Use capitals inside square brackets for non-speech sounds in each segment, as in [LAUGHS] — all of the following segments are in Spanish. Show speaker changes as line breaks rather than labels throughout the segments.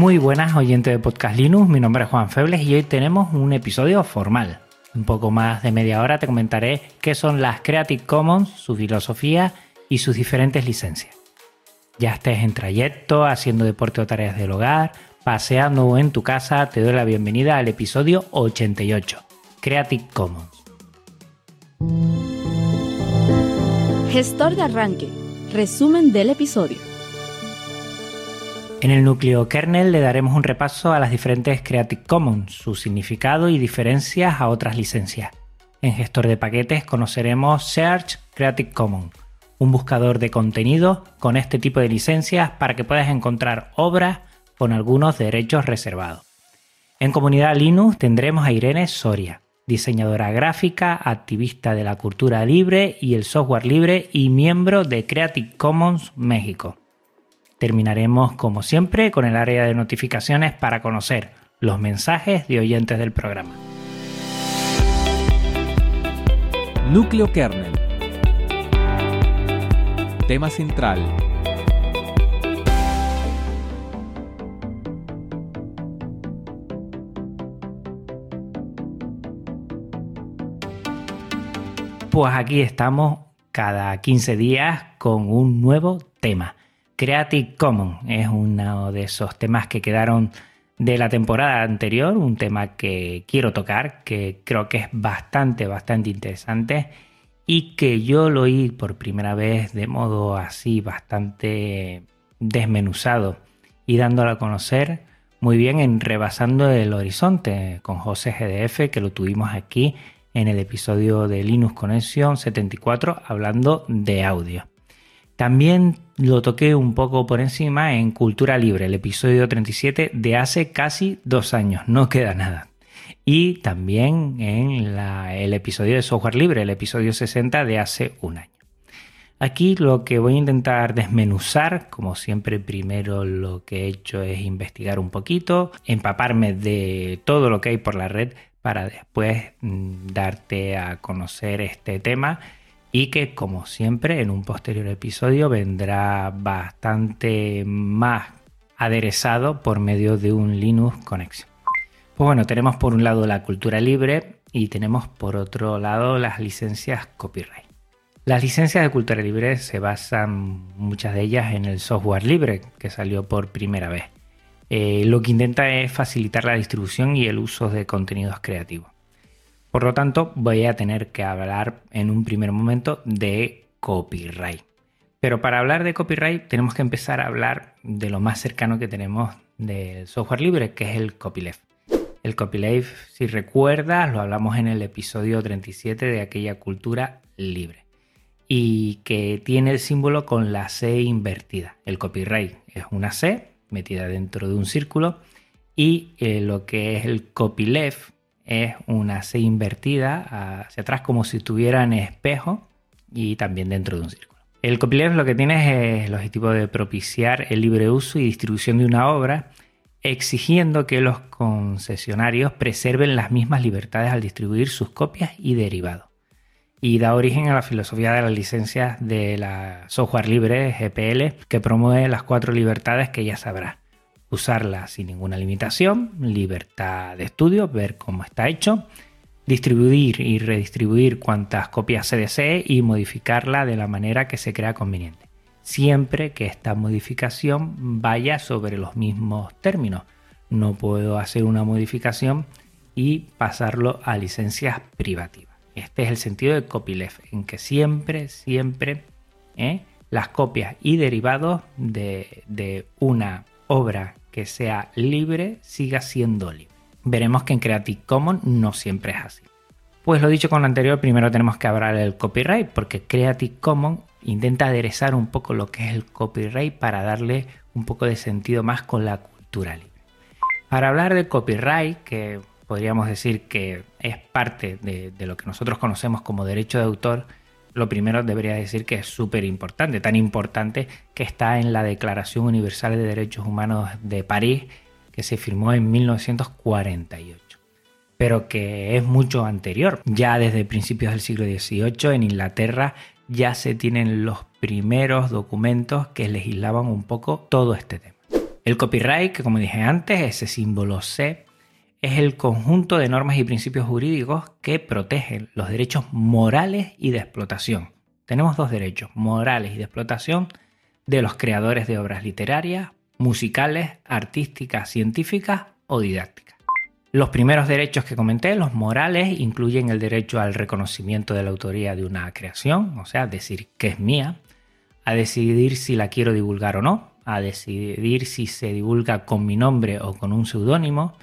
Muy buenas oyentes de Podcast Linux, mi nombre es Juan Febles y hoy tenemos un episodio formal. Un poco más de media hora te comentaré qué son las Creative Commons, su filosofía y sus diferentes licencias. Ya estés en trayecto, haciendo deporte o tareas del hogar, paseando en tu casa, te doy la bienvenida al episodio 88, Creative Commons.
Gestor de arranque. Resumen del episodio.
En el núcleo kernel le daremos un repaso a las diferentes Creative Commons, su significado y diferencias a otras licencias. En gestor de paquetes conoceremos Search Creative Commons, un buscador de contenido con este tipo de licencias para que puedas encontrar obras con algunos derechos reservados. En comunidad Linux tendremos a Irene Soria, diseñadora gráfica, activista de la cultura libre y el software libre y miembro de Creative Commons México. Terminaremos, como siempre, con el área de notificaciones para conocer los mensajes de oyentes del programa.
Núcleo kernel. Tema central.
Pues aquí estamos cada 15 días con un nuevo tema. Creative Commons es uno de esos temas que quedaron de la temporada anterior, un tema que quiero tocar, que creo que es bastante, bastante interesante y que yo lo oí por primera vez de modo así bastante desmenuzado y dándolo a conocer muy bien en Rebasando el Horizonte con José GDF, que lo tuvimos aquí en el episodio de Linux Connection 74 hablando de audio. También lo toqué un poco por encima en Cultura Libre, el episodio 37 de hace casi dos años, no queda nada. Y también en el episodio de Software Libre, el episodio 60 de hace un año. Aquí lo que voy a intentar desmenuzar, como siempre primero lo que he hecho es investigar un poquito, empaparme de todo lo que hay por la red para después mm, darte a conocer este tema y que como siempre en un posterior episodio vendrá bastante más aderezado por medio de un Linux Connection. Pues bueno, tenemos por un lado la cultura libre y tenemos por otro lado las licencias copyright. Las licencias de cultura libre se basan muchas de ellas en el software libre que salió por primera vez. Eh, lo que intenta es facilitar la distribución y el uso de contenidos creativos. Por lo tanto, voy a tener que hablar en un primer momento de copyright. Pero para hablar de copyright tenemos que empezar a hablar de lo más cercano que tenemos del software libre, que es el copyleft. El copyleft, si recuerdas, lo hablamos en el episodio 37 de aquella cultura libre. Y que tiene el símbolo con la C invertida. El copyright es una C metida dentro de un círculo y eh, lo que es el copyleft es una C invertida hacia atrás como si estuviera en espejo y también dentro de un círculo. El copyleft lo que tiene es el objetivo de propiciar el libre uso y distribución de una obra, exigiendo que los concesionarios preserven las mismas libertades al distribuir sus copias y derivados. Y da origen a la filosofía de las licencias de la software libre GPL, que promueve las cuatro libertades que ya sabrás usarla sin ninguna limitación, libertad de estudio, ver cómo está hecho, distribuir y redistribuir cuantas copias se desee y modificarla de la manera que se crea conveniente, siempre que esta modificación vaya sobre los mismos términos. No puedo hacer una modificación y pasarlo a licencias privativas. Este es el sentido de copyleft, en que siempre, siempre ¿eh? las copias y derivados de, de una obra que sea libre siga siendo libre. Veremos que en Creative Commons no siempre es así. Pues lo dicho con lo anterior, primero tenemos que hablar del copyright, porque Creative Commons intenta aderezar un poco lo que es el copyright para darle un poco de sentido más con la cultura libre. Para hablar de copyright, que podríamos decir que es parte de, de lo que nosotros conocemos como derecho de autor, lo primero debería decir que es súper importante, tan importante que está en la Declaración Universal de Derechos Humanos de París, que se firmó en 1948, pero que es mucho anterior. Ya desde principios del siglo XVIII en Inglaterra ya se tienen los primeros documentos que legislaban un poco todo este tema. El copyright, que como dije antes, ese símbolo C, es el conjunto de normas y principios jurídicos que protegen los derechos morales y de explotación. Tenemos dos derechos, morales y de explotación, de los creadores de obras literarias, musicales, artísticas, científicas o didácticas. Los primeros derechos que comenté, los morales, incluyen el derecho al reconocimiento de la autoría de una creación, o sea, decir que es mía, a decidir si la quiero divulgar o no, a decidir si se divulga con mi nombre o con un seudónimo,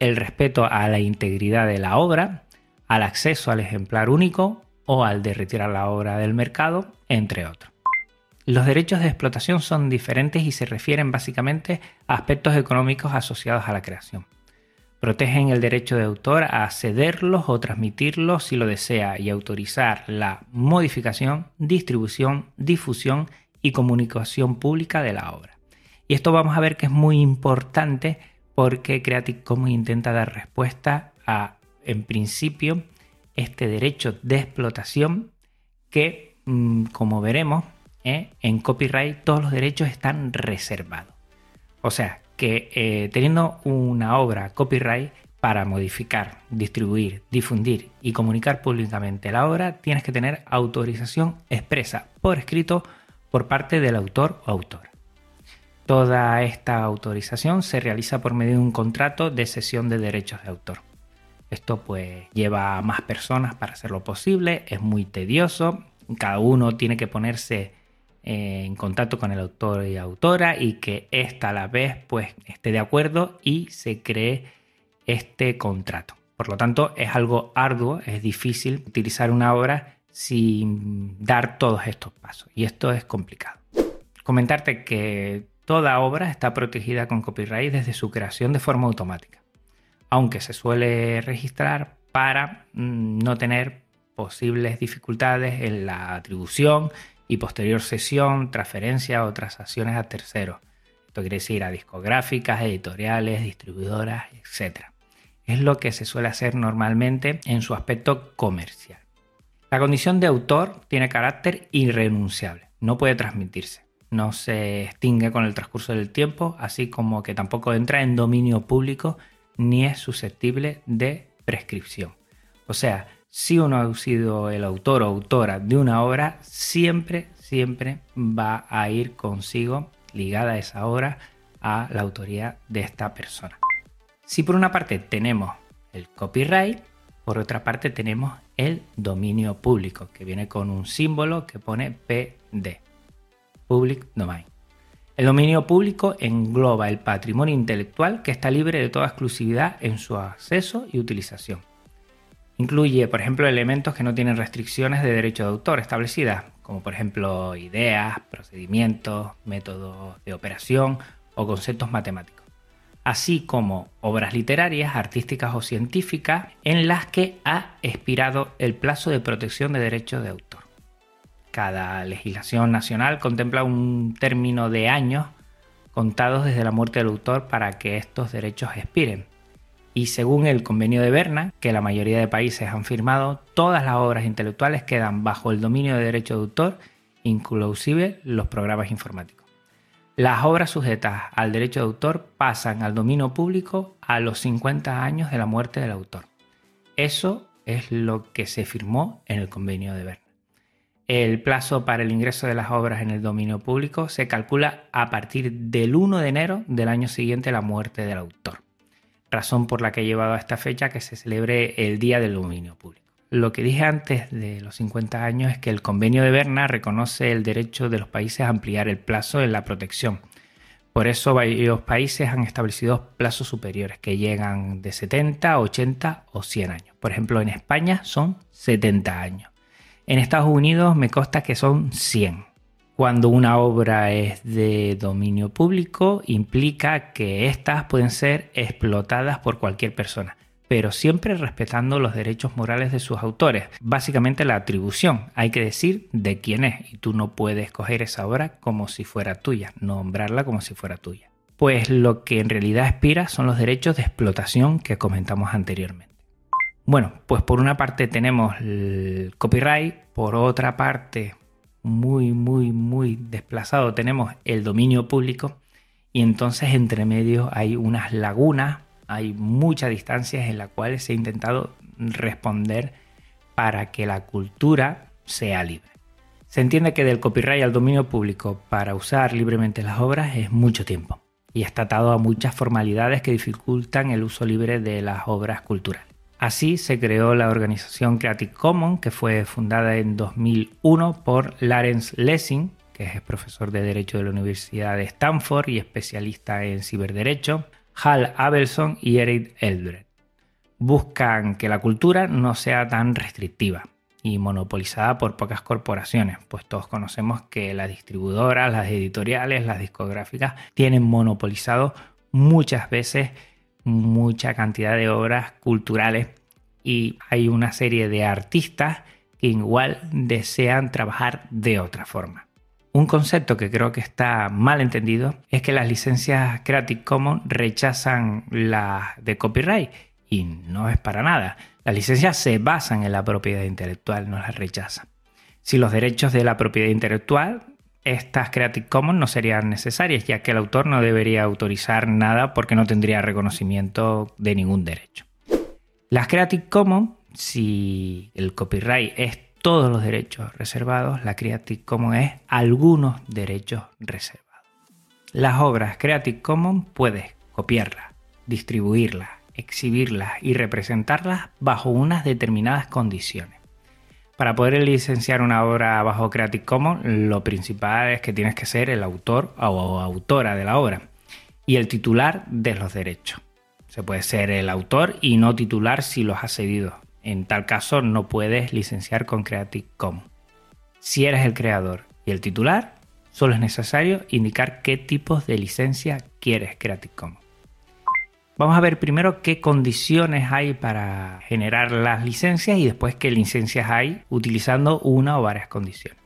el respeto a la integridad de la obra, al acceso al ejemplar único o al de retirar la obra del mercado, entre otros. Los derechos de explotación son diferentes y se refieren básicamente a aspectos económicos asociados a la creación. Protegen el derecho de autor a cederlos o transmitirlos si lo desea y autorizar la modificación, distribución, difusión y comunicación pública de la obra. Y esto vamos a ver que es muy importante porque Creative Commons intenta dar respuesta a, en principio, este derecho de explotación que, mm, como veremos, eh, en copyright todos los derechos están reservados. O sea, que eh, teniendo una obra copyright para modificar, distribuir, difundir y comunicar públicamente la obra, tienes que tener autorización expresa por escrito por parte del autor o autora. Toda esta autorización se realiza por medio de un contrato de cesión de derechos de autor. Esto pues lleva a más personas para hacerlo posible, es muy tedioso, cada uno tiene que ponerse eh, en contacto con el autor y autora y que ésta a la vez pues esté de acuerdo y se cree este contrato. Por lo tanto, es algo arduo, es difícil utilizar una obra sin dar todos estos pasos y esto es complicado. Comentarte que Toda obra está protegida con copyright desde su creación de forma automática, aunque se suele registrar para mm, no tener posibles dificultades en la atribución y posterior cesión, transferencia o transacciones a terceros. Esto quiere decir a discográficas, editoriales, distribuidoras, etc. Es lo que se suele hacer normalmente en su aspecto comercial. La condición de autor tiene carácter irrenunciable, no puede transmitirse no se extingue con el transcurso del tiempo, así como que tampoco entra en dominio público ni es susceptible de prescripción. O sea, si uno ha sido el autor o autora de una obra, siempre, siempre va a ir consigo ligada esa obra a la autoría de esta persona. Si por una parte tenemos el copyright, por otra parte tenemos el dominio público, que viene con un símbolo que pone PD. Public Domain. El dominio público engloba el patrimonio intelectual que está libre de toda exclusividad en su acceso y utilización. Incluye, por ejemplo, elementos que no tienen restricciones de derecho de autor establecidas, como por ejemplo ideas, procedimientos, métodos de operación o conceptos matemáticos, así como obras literarias, artísticas o científicas en las que ha expirado el plazo de protección de derechos de autor. Cada legislación nacional contempla un término de años contados desde la muerte del autor para que estos derechos expiren. Y según el convenio de Berna, que la mayoría de países han firmado, todas las obras intelectuales quedan bajo el dominio de derecho de autor, inclusive los programas informáticos. Las obras sujetas al derecho de autor pasan al dominio público a los 50 años de la muerte del autor. Eso es lo que se firmó en el convenio de Berna. El plazo para el ingreso de las obras en el dominio público se calcula a partir del 1 de enero del año siguiente a la muerte del autor, razón por la que he llevado a esta fecha que se celebre el Día del Dominio Público. Lo que dije antes de los 50 años es que el convenio de Berna reconoce el derecho de los países a ampliar el plazo en la protección, Por eso varios países han establecido plazos superiores que llegan de 70, 80 o 100 años. Por ejemplo, en España son 70 años. En Estados Unidos me consta que son 100. Cuando una obra es de dominio público, implica que éstas pueden ser explotadas por cualquier persona, pero siempre respetando los derechos morales de sus autores. Básicamente la atribución, hay que decir de quién es, y tú no puedes coger esa obra como si fuera tuya, nombrarla como si fuera tuya. Pues lo que en realidad expira son los derechos de explotación que comentamos anteriormente. Bueno, pues por una parte tenemos el copyright, por otra parte muy, muy, muy desplazado tenemos el dominio público y entonces entre medio hay unas lagunas, hay muchas distancias en las cuales se ha intentado responder para que la cultura sea libre. Se entiende que del copyright al dominio público para usar libremente las obras es mucho tiempo y está atado a muchas formalidades que dificultan el uso libre de las obras culturales. Así se creó la organización Creative Commons, que fue fundada en 2001 por Lawrence Lessing, que es profesor de Derecho de la Universidad de Stanford y especialista en ciberderecho, Hal Abelson y Eric Eldred. Buscan que la cultura no sea tan restrictiva y monopolizada por pocas corporaciones, pues todos conocemos que las distribuidoras, las editoriales, las discográficas tienen monopolizado muchas veces mucha cantidad de obras culturales y hay una serie de artistas que igual desean trabajar de otra forma. Un concepto que creo que está mal entendido es que las licencias Creative Commons rechazan las de copyright y no es para nada. Las licencias se basan en la propiedad intelectual, no las rechazan. Si los derechos de la propiedad intelectual estas Creative Commons no serían necesarias, ya que el autor no debería autorizar nada porque no tendría reconocimiento de ningún derecho. Las Creative Commons, si el copyright es todos los derechos reservados, la Creative Commons es algunos derechos reservados. Las obras Creative Commons puedes copiarlas, distribuirlas, exhibirlas y representarlas bajo unas determinadas condiciones. Para poder licenciar una obra bajo Creative Commons, lo principal es que tienes que ser el autor o autora de la obra y el titular de los derechos. Se puede ser el autor y no titular si los has cedido. En tal caso no puedes licenciar con Creative Commons. Si eres el creador y el titular, solo es necesario indicar qué tipos de licencia quieres Creative Commons. Vamos a ver primero qué condiciones hay para generar las licencias y después qué licencias hay utilizando una o varias condiciones.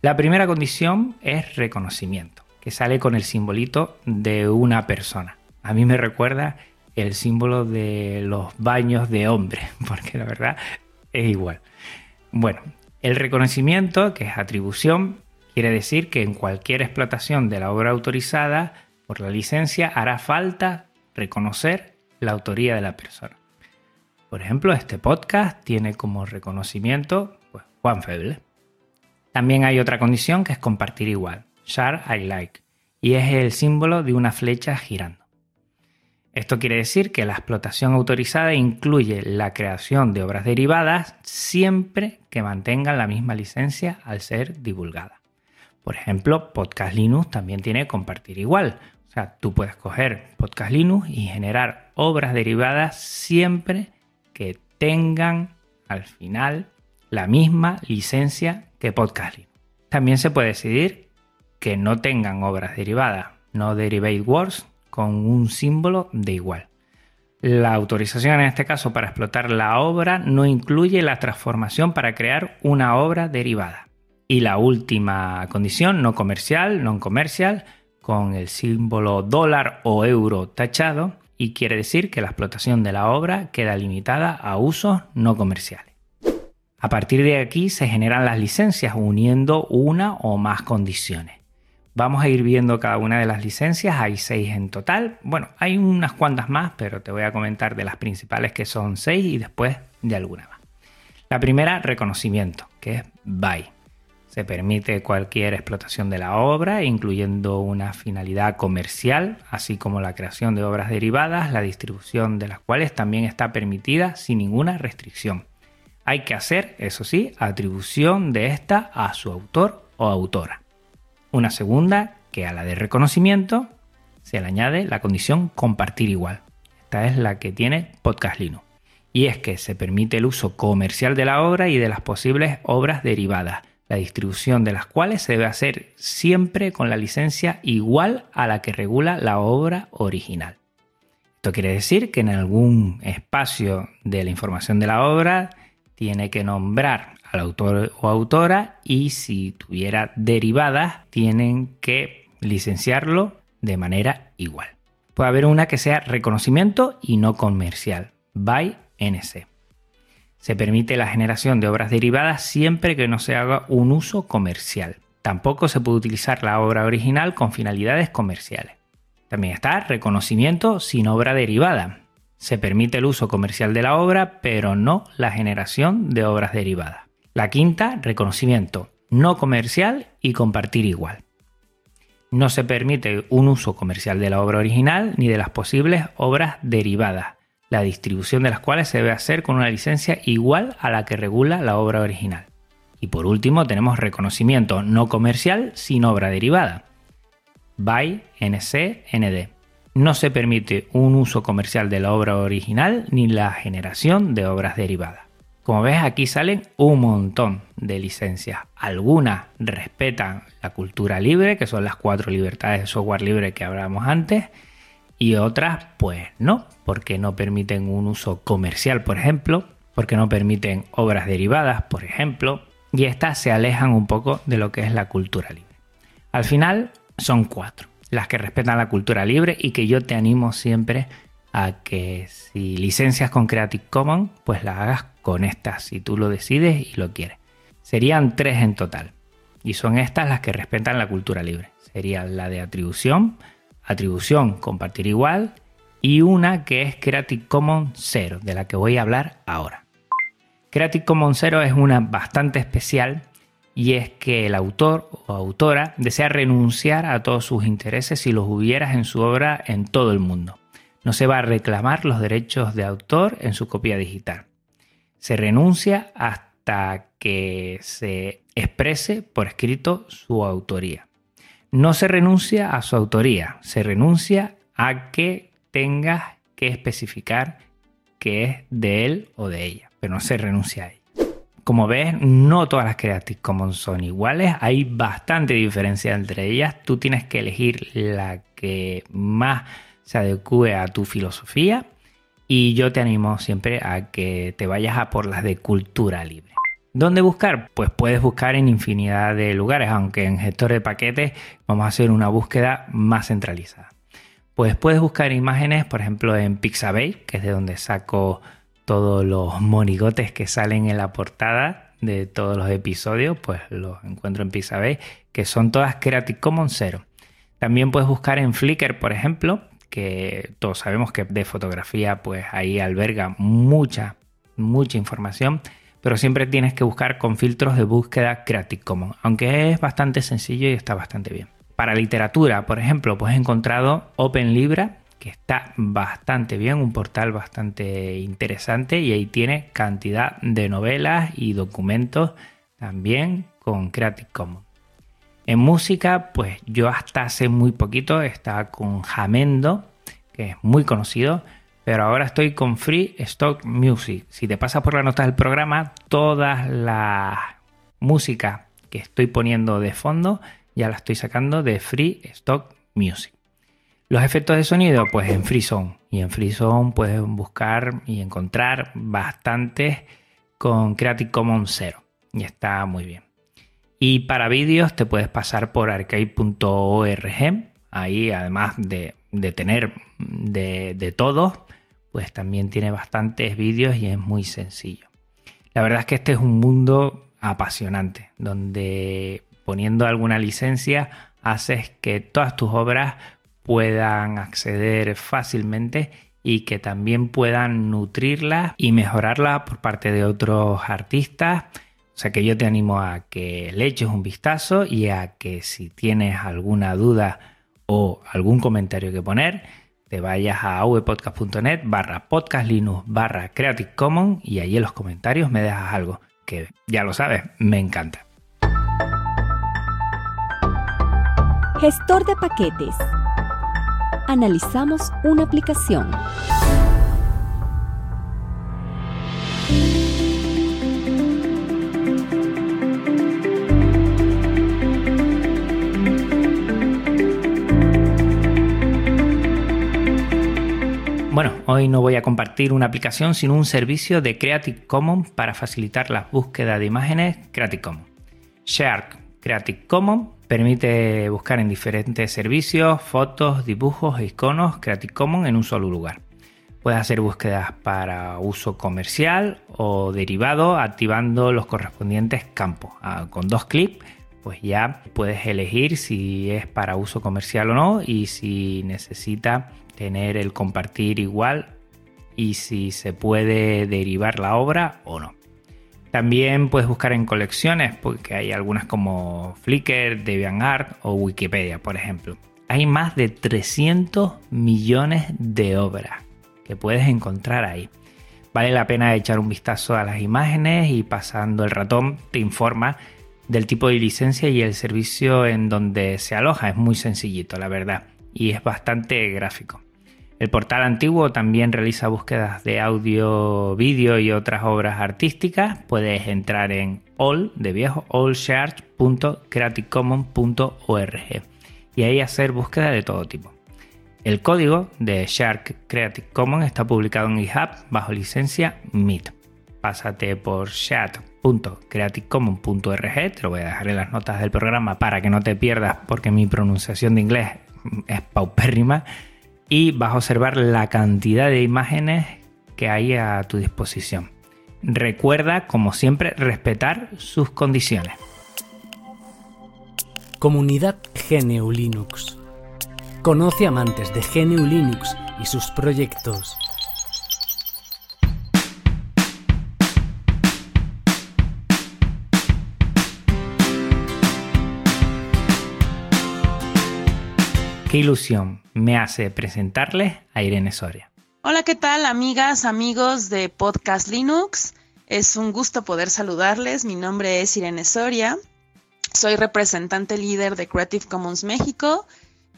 La primera condición es reconocimiento, que sale con el simbolito de una persona. A mí me recuerda el símbolo de los baños de hombre, [LAUGHS] porque la verdad es igual. Bueno, el reconocimiento, que es atribución, quiere decir que en cualquier explotación de la obra autorizada por la licencia hará falta reconocer la autoría de la persona. Por ejemplo, este podcast tiene como reconocimiento pues, Juan Feble. También hay otra condición que es compartir igual, share I like, y es el símbolo de una flecha girando. Esto quiere decir que la explotación autorizada incluye la creación de obras derivadas siempre que mantengan la misma licencia al ser divulgada. Por ejemplo, Podcast Linux también tiene compartir igual, sea, tú puedes coger Podcast Linux y generar obras derivadas siempre que tengan al final la misma licencia que Podcast Linux. También se puede decidir que no tengan obras derivadas, no derivate words, con un símbolo de igual. La autorización en este caso para explotar la obra no incluye la transformación para crear una obra derivada. Y la última condición, no comercial, non comercial, con el símbolo dólar o euro tachado y quiere decir que la explotación de la obra queda limitada a usos no comerciales. A partir de aquí se generan las licencias uniendo una o más condiciones. Vamos a ir viendo cada una de las licencias, hay seis en total. Bueno, hay unas cuantas más, pero te voy a comentar de las principales que son seis y después de alguna más. La primera, reconocimiento, que es BY. Se permite cualquier explotación de la obra, incluyendo una finalidad comercial, así como la creación de obras derivadas, la distribución de las cuales también está permitida sin ninguna restricción. Hay que hacer, eso sí, atribución de esta a su autor o autora. Una segunda, que a la de reconocimiento, se le añade la condición compartir igual. Esta es la que tiene Podcast Linux. Y es que se permite el uso comercial de la obra y de las posibles obras derivadas, la distribución de las cuales se debe hacer siempre con la licencia igual a la que regula la obra original. Esto quiere decir que en algún espacio de la información de la obra tiene que nombrar al autor o autora y si tuviera derivadas tienen que licenciarlo de manera igual. Puede haber una que sea reconocimiento y no comercial, by NC. Se permite la generación de obras derivadas siempre que no se haga un uso comercial. Tampoco se puede utilizar la obra original con finalidades comerciales. También está reconocimiento sin obra derivada. Se permite el uso comercial de la obra, pero no la generación de obras derivadas. La quinta, reconocimiento no comercial y compartir igual. No se permite un uso comercial de la obra original ni de las posibles obras derivadas, la distribución de las cuales se debe hacer con una licencia igual a la que regula la obra original. Y por último tenemos reconocimiento no comercial sin obra derivada. BY NC ND. No se permite un uso comercial de la obra original ni la generación de obras derivadas. Como ves aquí salen un montón de licencias. Algunas respetan la cultura libre, que son las cuatro libertades de software libre que hablábamos antes, y otras pues no, porque no permiten un uso comercial, por ejemplo, porque no permiten obras derivadas, por ejemplo, y estas se alejan un poco de lo que es la cultura libre. Al final son cuatro, las que respetan la cultura libre y que yo te animo siempre a que si licencias con Creative Commons, pues las hagas con estas, si tú lo decides y lo quieres. Serían tres en total, y son estas las que respetan la cultura libre. Sería la de atribución, atribución compartir igual y una que es Creative Commons 0, de la que voy a hablar ahora. Creative Commons 0 es una bastante especial y es que el autor o autora desea renunciar a todos sus intereses si los hubieras en su obra en todo el mundo. No se va a reclamar los derechos de autor en su copia digital. Se renuncia hasta que se exprese por escrito su autoría no se renuncia a su autoría, se renuncia a que tengas que especificar que es de él o de ella, pero no se renuncia a ella. Como ves, no todas las Creative Commons son iguales, hay bastante diferencia entre ellas, tú tienes que elegir la que más se adecue a tu filosofía y yo te animo siempre a que te vayas a por las de cultura libre. ¿Dónde buscar? Pues puedes buscar en infinidad de lugares, aunque en gestor de paquetes vamos a hacer una búsqueda más centralizada. Pues puedes buscar imágenes, por ejemplo, en Pixabay, que es de donde saco todos los monigotes que salen en la portada de todos los episodios, pues los encuentro en Pixabay, que son todas Creative Commons 0. También puedes buscar en Flickr, por ejemplo, que todos sabemos que de fotografía, pues ahí alberga mucha, mucha información pero siempre tienes que buscar con filtros de búsqueda Creative Commons, aunque es bastante sencillo y está bastante bien. Para literatura, por ejemplo, pues he encontrado Open Libra, que está bastante bien, un portal bastante interesante y ahí tiene cantidad de novelas y documentos también con Creative Commons. En música, pues yo hasta hace muy poquito estaba con Jamendo, que es muy conocido, pero ahora estoy con Free Stock Music. Si te pasas por la nota del programa, toda la música que estoy poniendo de fondo ya la estoy sacando de Free Stock Music. Los efectos de sonido, pues en FreeZone. Y en FreeZone puedes buscar y encontrar bastantes con Creative Commons 0. Y está muy bien. Y para vídeos te puedes pasar por arcade.org. Ahí, además de, tener de, de todo, pues también tiene bastantes vídeos y es muy sencillo. La verdad es que este es un mundo apasionante, donde poniendo alguna licencia haces que todas tus obras puedan acceder fácilmente y que también puedan nutrirlas y mejorarlas por parte de otros artistas. O sea que yo te animo a que le eches un vistazo y a que si tienes alguna duda o algún comentario que poner, te vayas a avpodcast.net barra podcastlinux barra Creative Commons y ahí en los comentarios me dejas algo que ya lo sabes, me encanta.
Gestor de paquetes. analizamos una aplicación.
Bueno, hoy no voy a compartir una aplicación, sino un servicio de Creative Commons para facilitar la búsqueda de imágenes Creative Commons. Shark Creative Commons permite buscar en diferentes servicios fotos, dibujos iconos Creative Commons en un solo lugar. Puedes hacer búsquedas para uso comercial o derivado activando los correspondientes campos. Ah, con dos clics pues ya puedes elegir si es para uso comercial o no y si necesita tener el compartir igual y si se puede derivar la obra o no. También puedes buscar en colecciones, porque hay algunas como Flickr, DeviantArt o Wikipedia, por ejemplo. Hay más de 300 millones de obras que puedes encontrar ahí. Vale la pena echar un vistazo a las imágenes y pasando el ratón te informa del tipo de licencia y el servicio en donde se aloja. Es muy sencillito, la verdad, y es bastante gráfico. El portal antiguo también realiza búsquedas de audio, vídeo y otras obras artísticas. Puedes entrar en all de viejo allshark.creativecommons.org y ahí hacer búsquedas de todo tipo. El código de Shark Creative Commons está publicado en GitHub bajo licencia MIT. Pásate por chat.creativecommons.org, te lo voy a dejar en las notas del programa para que no te pierdas porque mi pronunciación de inglés es paupérrima y vas a observar la cantidad de imágenes que hay a tu disposición. Recuerda, como siempre, respetar sus condiciones.
Comunidad GNU Linux. Conoce amantes de GNU Linux y sus proyectos.
Qué ilusión me hace presentarles a Irene Soria.
Hola, ¿qué tal amigas, amigos de Podcast Linux? Es un gusto poder saludarles. Mi nombre es Irene Soria. Soy representante líder de Creative Commons México.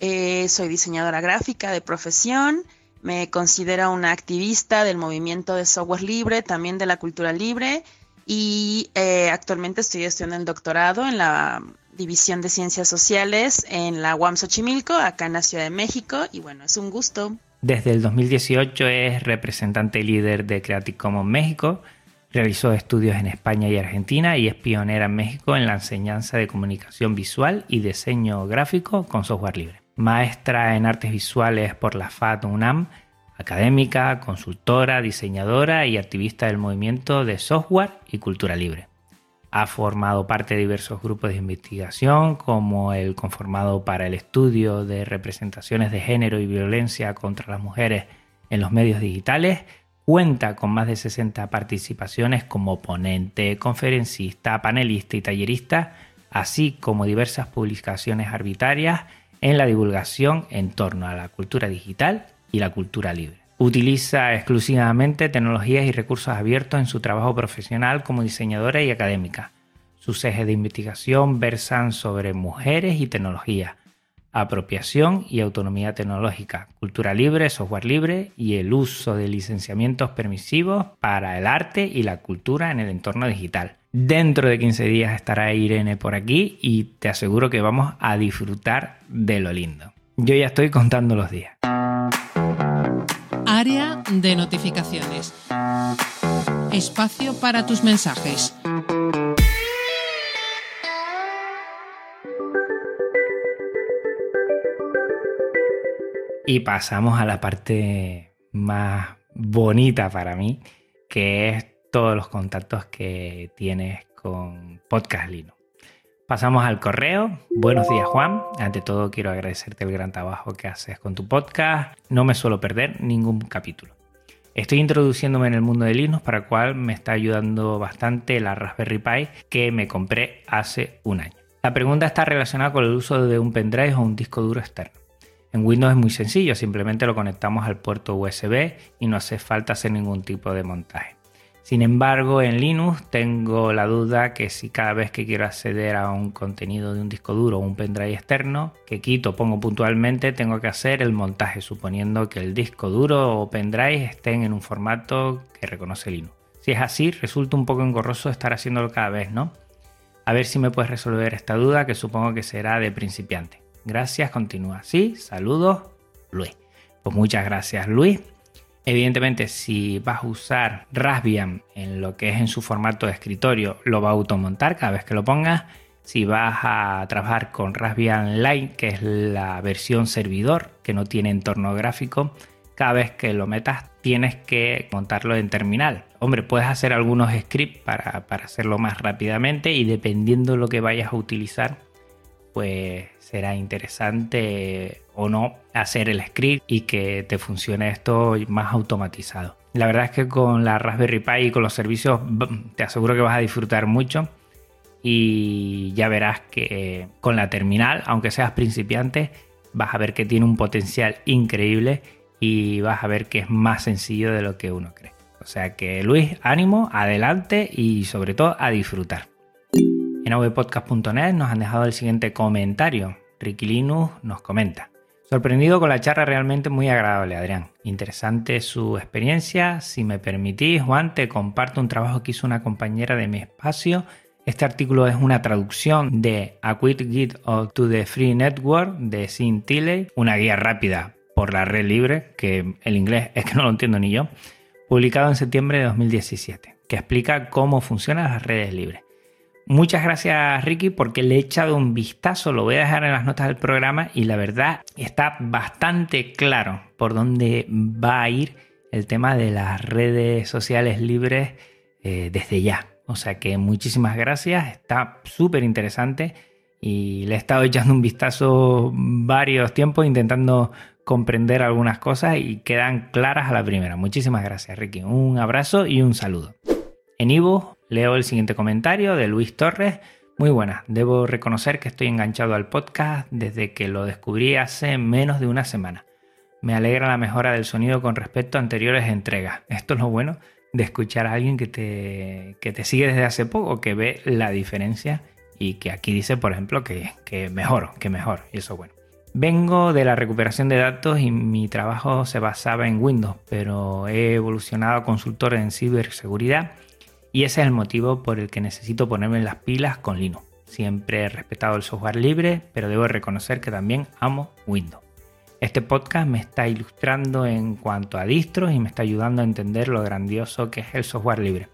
Eh, soy diseñadora gráfica de profesión. Me considero una activista del movimiento de software libre, también de la cultura libre. Y eh, actualmente estoy estudiando el doctorado en la División de Ciencias Sociales en la UAM Xochimilco, acá en la Ciudad de México, y bueno, es un gusto.
Desde el 2018 es representante líder de Creative Commons México, realizó estudios en España y Argentina y es pionera en México en la enseñanza de comunicación visual y diseño gráfico con software libre. Maestra en artes visuales por la FAT UNAM, académica, consultora, diseñadora y activista del movimiento de software y cultura libre. Ha formado parte de diversos grupos de investigación, como el conformado para el estudio de representaciones de género y violencia contra las mujeres en los medios digitales. Cuenta con más de 60 participaciones como ponente, conferencista, panelista y tallerista, así como diversas publicaciones arbitrarias en la divulgación en torno a la cultura digital y la cultura libre. Utiliza exclusivamente tecnologías y recursos abiertos en su trabajo profesional como diseñadora y académica. Sus ejes de investigación versan sobre mujeres y tecnología, apropiación y autonomía tecnológica, cultura libre, software libre y el uso de licenciamientos permisivos para el arte y la cultura en el entorno digital. Dentro de 15 días estará Irene por aquí y te aseguro que vamos a disfrutar de lo lindo. Yo ya estoy contando los días.
Área de notificaciones. Espacio para tus mensajes.
Y pasamos a la parte más bonita para mí, que es todos los contactos que tienes con Podcast Lino. Pasamos al correo. Buenos días, Juan. Ante todo, quiero agradecerte el gran trabajo que haces con tu podcast. No me suelo perder ningún capítulo. Estoy introduciéndome en el mundo de Linux, para el cual me está ayudando bastante la Raspberry Pi que me compré hace un año. La pregunta está relacionada con el uso de un pendrive o un disco duro externo. En Windows es muy sencillo, simplemente lo conectamos al puerto USB y no hace falta hacer ningún tipo de montaje. Sin embargo, en Linux tengo la duda que si cada vez que quiero acceder a un contenido de un disco duro o un pendrive externo, que quito, pongo puntualmente, tengo que hacer el montaje, suponiendo que el disco duro o pendrive estén en un formato que reconoce Linux. Si es así, resulta un poco engorroso estar haciéndolo cada vez, ¿no? A ver si me puedes resolver esta duda que supongo que será de principiante. Gracias, continúa así. Saludos, Luis. Pues muchas gracias, Luis. Evidentemente, si vas a usar Raspbian en lo que es en su formato de escritorio, lo va a automontar cada vez que lo pongas. Si vas a trabajar con Raspbian Lite, que es la versión servidor que no tiene entorno gráfico, cada vez que lo metas tienes que montarlo en terminal. Hombre, puedes hacer algunos scripts para, para hacerlo más rápidamente y dependiendo de lo que vayas a utilizar, pues será interesante o no hacer el script y que te funcione esto más automatizado. La verdad es que con la Raspberry Pi y con los servicios te aseguro que vas a disfrutar mucho y ya verás que con la terminal, aunque seas principiante, vas a ver que tiene un potencial increíble y vas a ver que es más sencillo de lo que uno cree. O sea que Luis, ánimo, adelante y sobre todo a disfrutar. En avpodcast.net nos han dejado el siguiente comentario. Ricky Linus nos comenta. Sorprendido con la charla realmente muy agradable, Adrián. Interesante su experiencia. Si me permitís, Juan, te comparto un trabajo que hizo una compañera de mi espacio. Este artículo es una traducción de A Quick Guide to the Free Network de Sin Tilley, una guía rápida por la red libre, que el inglés es que no lo entiendo ni yo, publicado en septiembre de 2017, que explica cómo funcionan las redes libres. Muchas gracias Ricky porque le he echado un vistazo, lo voy a dejar en las notas del programa y la verdad está bastante claro por dónde va a ir el tema de las redes sociales libres eh, desde ya. O sea que muchísimas gracias, está súper interesante y le he estado echando un vistazo varios tiempos intentando comprender algunas cosas y quedan claras a la primera. Muchísimas gracias Ricky, un abrazo y un saludo. En Ivo Leo el siguiente comentario de Luis Torres. Muy buena, debo reconocer que estoy enganchado al podcast desde que lo descubrí hace menos de una semana. Me alegra la mejora del sonido con respecto a anteriores entregas. Esto es lo bueno de escuchar a alguien que te, que te sigue desde hace poco, que ve la diferencia y que aquí dice, por ejemplo, que, que mejor, que mejor, y eso bueno. Vengo de la recuperación de datos y mi trabajo se basaba en Windows, pero he evolucionado a consultor en ciberseguridad y ese es el motivo por el que necesito ponerme las pilas con Linux. Siempre he respetado el software libre, pero debo reconocer que también amo Windows. Este podcast me está ilustrando en cuanto a distros y me está ayudando a entender lo grandioso que es el software libre.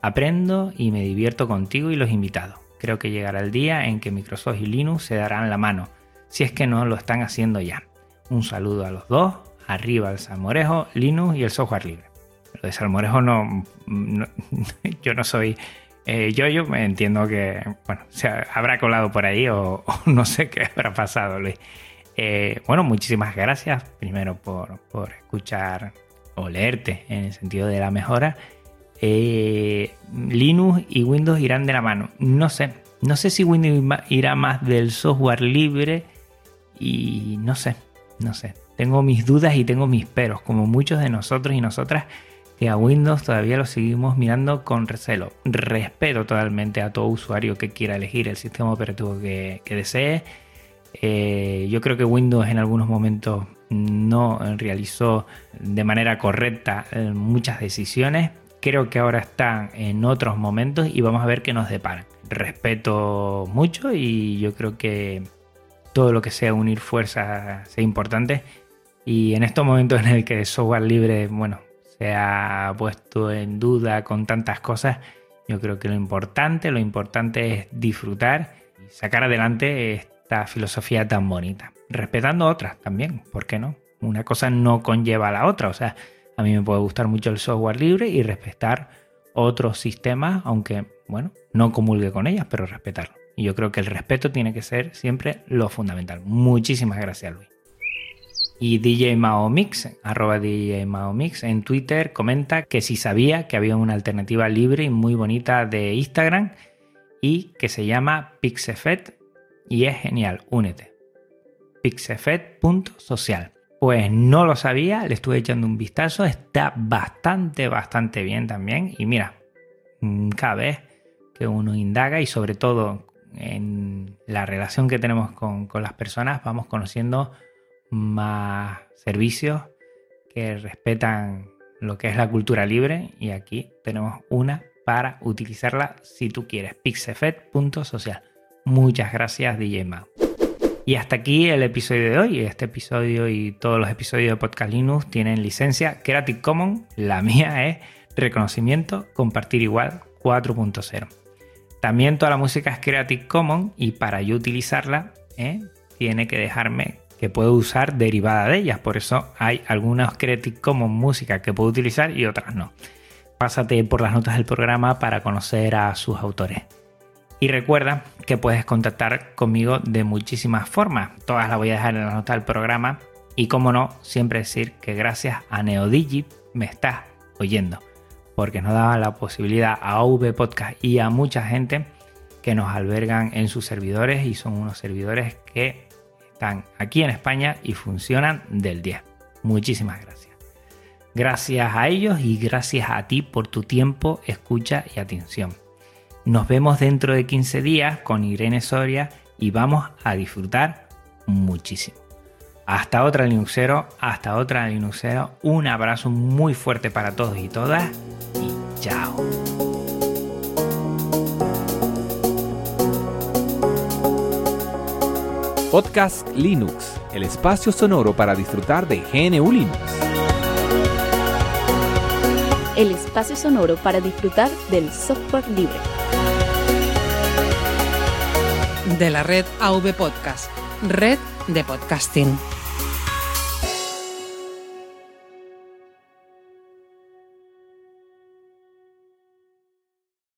Aprendo y me divierto contigo y los invitados. Creo que llegará el día en que Microsoft y Linux se darán la mano, si es que no lo están haciendo ya. Un saludo a los dos, arriba el salmorejo, Linux y el software libre. Lo de salmorejo no, [LAUGHS] yo no soy eh, yo, yo entiendo que, bueno, se habrá colado por ahí o, [LAUGHS] no sé qué habrá pasado, Luis. Eh, bueno, muchísimas gracias primero por, escuchar o leerte en el sentido de la mejora. Eh, Linux y Windows irán de la mano. No sé, no sé si Windows irá más del software libre y no sé, no sé. Tengo mis dudas y tengo mis peros, como muchos de nosotros y nosotras que a Windows todavía lo seguimos mirando con recelo. Respeto totalmente a todo usuario que quiera elegir el sistema operativo que, desee. Eh, yo creo que Windows en algunos momentos no realizó de manera correcta eh, muchas decisiones. Creo que ahora están en otros momentos y vamos a ver qué nos deparan. Respeto mucho y yo creo que todo lo que sea unir fuerzas sea importante. Y en estos momentos en el que software libre, bueno, se ha puesto en duda con tantas cosas, yo creo que lo importante, lo importante es disfrutar y sacar adelante esta filosofía tan bonita, respetando otras también, ¿por qué no? Una cosa no conlleva a la otra, o sea, a mí me puede gustar mucho el software libre y respetar otros sistemas, aunque, bueno, no comulgue con ellas, pero respetarlo. Y yo creo que el respeto tiene que ser siempre lo fundamental. Muchísimas gracias, Luis. Y DJ Mix, arroba DJ Mix en Twitter, comenta que si sabía que había una alternativa libre y muy bonita de Instagram y que se llama Pixefet y es genial, únete. Pixefet.social. Pues no lo sabía, le estuve echando un vistazo, está bastante, bastante bien también. Y mira, mm, cada vez que uno indaga y sobre todo en la relación que tenemos con, con las personas, vamos conociendo más servicios que respetan lo que es la cultura libre y aquí tenemos una para utilizarla si tú quieres, pixefet.social. Muchas gracias DJ. Y hasta aquí el episodio de hoy. Este episodio y todos los episodios de Podcast Linux tienen licencia Creative Commons. La mía es reconocimiento compartir igual 4.0. También toda la música es Creative Commons y para yo utilizarla ¿eh? tiene que dejarme que puedo usar derivada de ellas. Por eso hay algunas Creative Commons música que puedo utilizar y otras no. Pásate por las notas del programa para conocer a sus autores. Y recuerda que puedes contactar conmigo de muchísimas formas. Todas las voy a dejar en las notas del programa. Y como no, siempre decir que gracias a Neodigit me estás oyendo. Porque nos da la posibilidad a V Podcast y a mucha gente que nos albergan en sus servidores y son unos servidores que están aquí en España y funcionan del 10. Muchísimas gracias. Gracias a ellos y gracias a ti por tu tiempo, escucha y atención. Nos vemos dentro de 15 días con Irene Soria y vamos a disfrutar muchísimo. Hasta otra Linuxero, hasta otra Linuxero. Un abrazo muy fuerte para todos y todas y chao.
Podcast Linux, el espacio sonoro para disfrutar de GNU Linux.
El espacio sonoro para disfrutar del software libre.
De la red AV Podcast, red de podcasting.